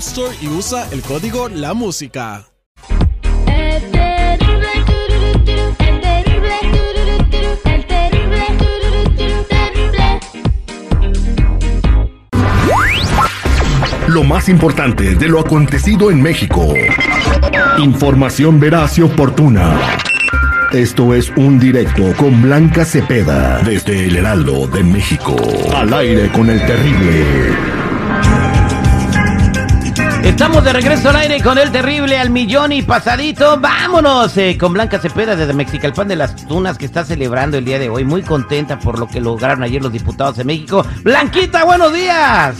Store y usa el código La Música. Lo más importante de lo acontecido en México. Información veraz y oportuna. Esto es un directo con Blanca Cepeda desde el Heraldo de México. Al aire con el terrible. De regreso al aire con el terrible al millón y pasadito. Vámonos eh, con Blanca Cepeda desde Mexicalpan de las Tunas que está celebrando el día de hoy. Muy contenta por lo que lograron ayer los diputados de México. Blanquita, buenos días.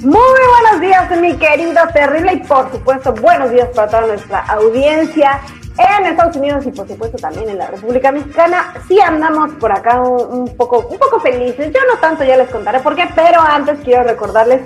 Muy buenos días, mi querido terrible, y por supuesto, buenos días para toda nuestra audiencia en Estados Unidos y por supuesto también en la República Mexicana. Sí andamos por acá un poco, un poco felices. Yo no tanto, ya les contaré por qué, pero antes quiero recordarles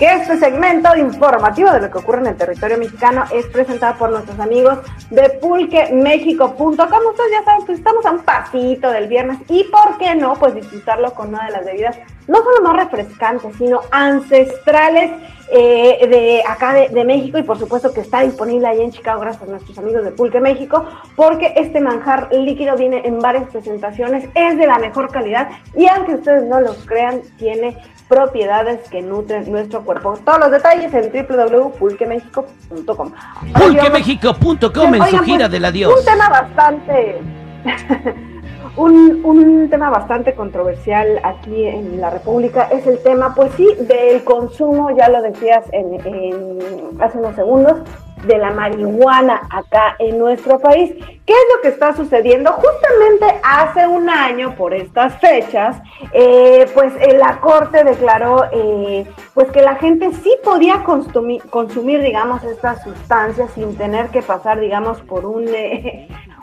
que este segmento informativo de lo que ocurre en el territorio mexicano es presentado por nuestros amigos de pulquemexico.com. Ustedes ya saben, pues estamos a un pasito del viernes y por qué no, pues disfrutarlo con una de las bebidas no solo más refrescantes, sino ancestrales eh, de acá de, de, México y por supuesto que está disponible ahí en Chicago gracias a nuestros amigos de Pulque México, porque este manjar líquido viene en varias presentaciones, es de la mejor calidad y aunque ustedes no lo crean, tiene propiedades que nutren nuestro cuerpo. Todos los detalles en www.pulquemexico.com. Pulquemexico.com en su gira del adiós. Un tema bastante... Un, un, tema bastante controversial aquí en la República es el tema, pues sí, del consumo, ya lo decías en, hace unos segundos, de la marihuana acá en nuestro país. ¿Qué es lo que está sucediendo? Justamente hace un año, por estas fechas, eh, pues eh, la Corte declaró eh, pues que la gente sí podía consumir, consumir, digamos, estas sustancias sin tener que pasar, digamos, por un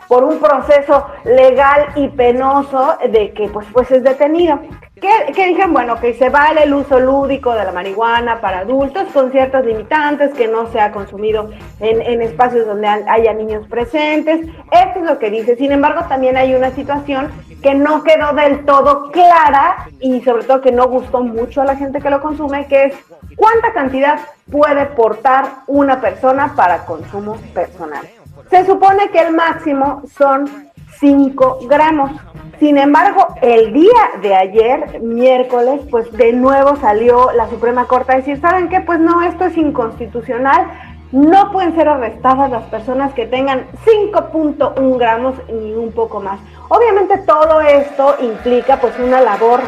por un proceso legal y penoso de que pues, pues es detenido. ¿Qué, ¿Qué, dijeron? Bueno, que se vale el uso lúdico de la marihuana para adultos con ciertas limitantes, que no sea consumido en, en espacios donde haya niños presentes. Esto es lo que dice. Sin embargo, también hay una situación que no quedó del todo clara y sobre todo que no gustó mucho a la gente que lo consume, que es cuánta cantidad puede portar una persona para consumo personal. Se supone que el máximo son 5 gramos. Sin embargo, el día de ayer, miércoles, pues de nuevo salió la Suprema Corte a decir, ¿saben qué? Pues no, esto es inconstitucional. No pueden ser arrestadas las personas que tengan 5.1 gramos ni un poco más. Obviamente todo esto implica pues una labor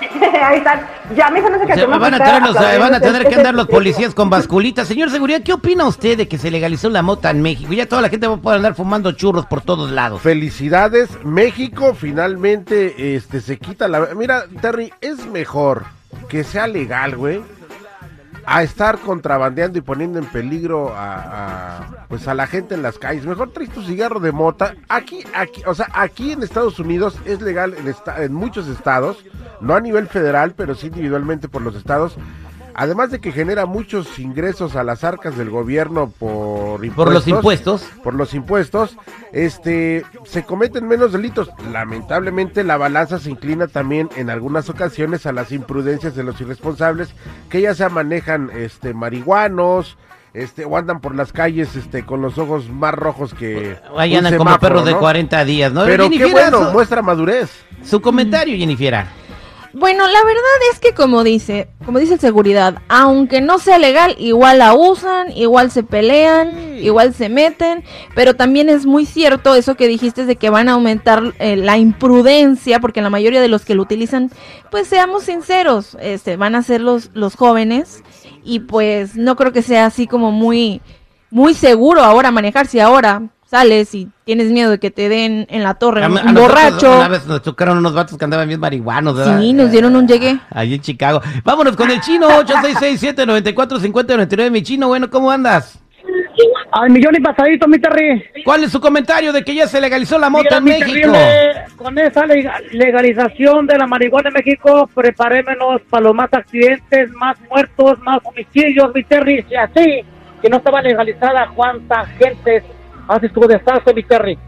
Ahí están. Ya me se que o sea, van, a tener los, van a tener que andar los policías con basculitas. Señor Seguridad, ¿qué opina usted de que se legalizó la mota en México? Ya toda la gente va a poder andar fumando churros por todos lados. Felicidades, México finalmente este se quita la Mira, Terry, es mejor que sea legal, güey, a estar contrabandeando y poniendo en peligro a, pues a la gente en las calles. Mejor traes tu cigarro de mota. Aquí, aquí, o sea, aquí en Estados Unidos es legal en, esta, en muchos estados, no a nivel federal, pero sí individualmente por los estados. Además de que genera muchos ingresos a las arcas del gobierno por impuestos, por los impuestos, por los impuestos, este se cometen menos delitos. Lamentablemente la balanza se inclina también en algunas ocasiones a las imprudencias de los irresponsables que ya se manejan este marihuanos, este, o andan por las calles este, con los ojos más rojos que. Ahí andan como perros ¿no? de 40 días, ¿no? Pero qué bueno, su, muestra madurez. Su comentario, Jennifer. Bueno, la verdad es que como dice, como dice el seguridad, aunque no sea legal, igual la usan, igual se pelean, igual se meten, pero también es muy cierto eso que dijiste de que van a aumentar eh, la imprudencia, porque la mayoría de los que lo utilizan, pues seamos sinceros, este, van a ser los, los jóvenes y pues no creo que sea así como muy, muy seguro ahora manejar si ahora sales y tienes miedo de que te den en la torre A- un a nosotros borracho. Una vez nos chocaron unos vatos que andaban bien marihuanos, ¿verdad? Sí, nos dieron un llegue. Ahí en Chicago. Vámonos con el chino, 866-794-5099. Mi chino, bueno, ¿cómo andas? Al millón y pasadito, mi Terry. ¿Cuál es su comentario de que ya se legalizó la moto Mira, en México? terrible, con esa lega- legalización de la marihuana en México, preparémonos para los más accidentes, más muertos, más homicidios, mi Terry. Si así, que no estaba legalizada, cuánta gente hace su desastre, mi Terry.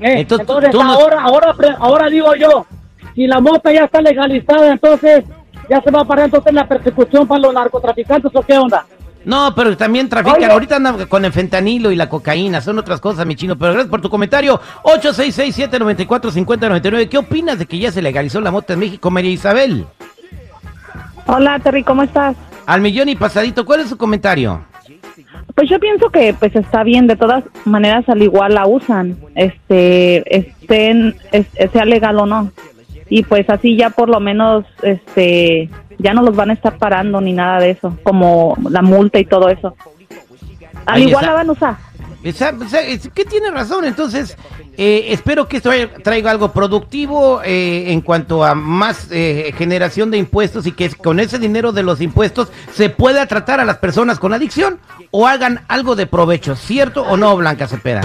Eh, Entonces, Entonces, tú- tú no- ahora, ahora, ahora digo yo, si la moto ya está legalizada, entonces ya se va a parar entonces la persecución para los narcotraficantes o qué onda. No, pero también trafican. Oye. Ahorita andan con el fentanilo y la cocaína. Son otras cosas, mi chino. Pero gracias por tu comentario. 866-794-5099. ¿Qué opinas de que ya se legalizó la moto en México, María Isabel? Hola Terry, ¿cómo estás? Al millón y pasadito. ¿Cuál es su comentario? Pues yo pienso que pues está bien, de todas maneras al igual la usan, este, estén, es- sea legal o no. Y pues así ya por lo menos, este, ya no los van a estar parando ni nada de eso, como la multa y todo eso. Al Ahí igual está. la van a usar. Es- ¿Qué tiene razón? Entonces, eh, espero que esto traiga- algo productivo eh, en cuanto a más eh, generación de impuestos y que con ese dinero de los impuestos se pueda tratar a las personas con adicción o hagan algo de provecho. ¿Cierto o no, Blanca Cepeda?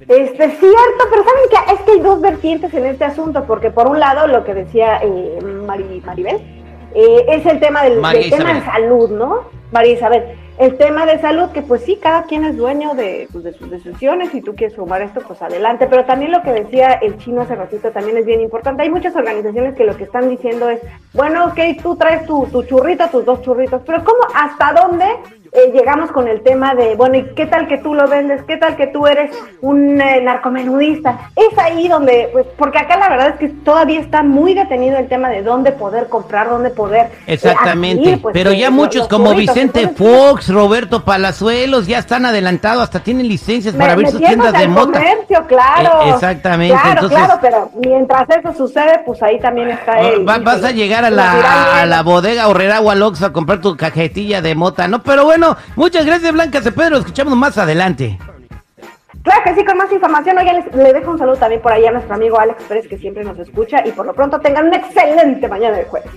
Este, cierto, pero ¿saben qué? Es que hay dos vertientes en este asunto, porque por un lado, lo que decía eh, Mari- Maribel, eh, es el tema del, del tema de salud, ¿no? María Isabel, el tema de salud, que pues sí, cada quien es dueño de, pues, de sus decisiones, si tú quieres sumar esto, pues adelante, pero también lo que decía el chino hace ratito también es bien importante, hay muchas organizaciones que lo que están diciendo es, bueno, ok, tú traes tu, tu churrito, tus dos churritos, pero ¿cómo, hasta dónde eh, llegamos con el tema de, bueno, ¿y qué tal que tú lo vendes? ¿Qué tal que tú eres un eh, narcomenudista? Es ahí donde, pues, porque acá la verdad es que todavía está muy detenido el tema de dónde poder comprar, dónde poder. eh, Exactamente. adquirir, pues, Pero eh, ya muchos como. Vicente Fox, Roberto Palazuelos ya están adelantados, hasta tienen licencias para abrir sus tiendas de mota. comercio, claro. Eh, exactamente, Claro, entonces- claro, pero mientras eso sucede, pues ahí también está él. Va- vas a llegar a la, a la bodega Horrera o al Oxxo a comprar tu cajetilla de mota, ¿no? Pero bueno, muchas gracias Blanca Cepeda, lo escuchamos más adelante. Claro que sí, con más información. Oye, les- le dejo un saludo también por ahí a nuestro amigo Alex Pérez, que siempre nos escucha. Y por lo pronto tengan una excelente mañana de jueves.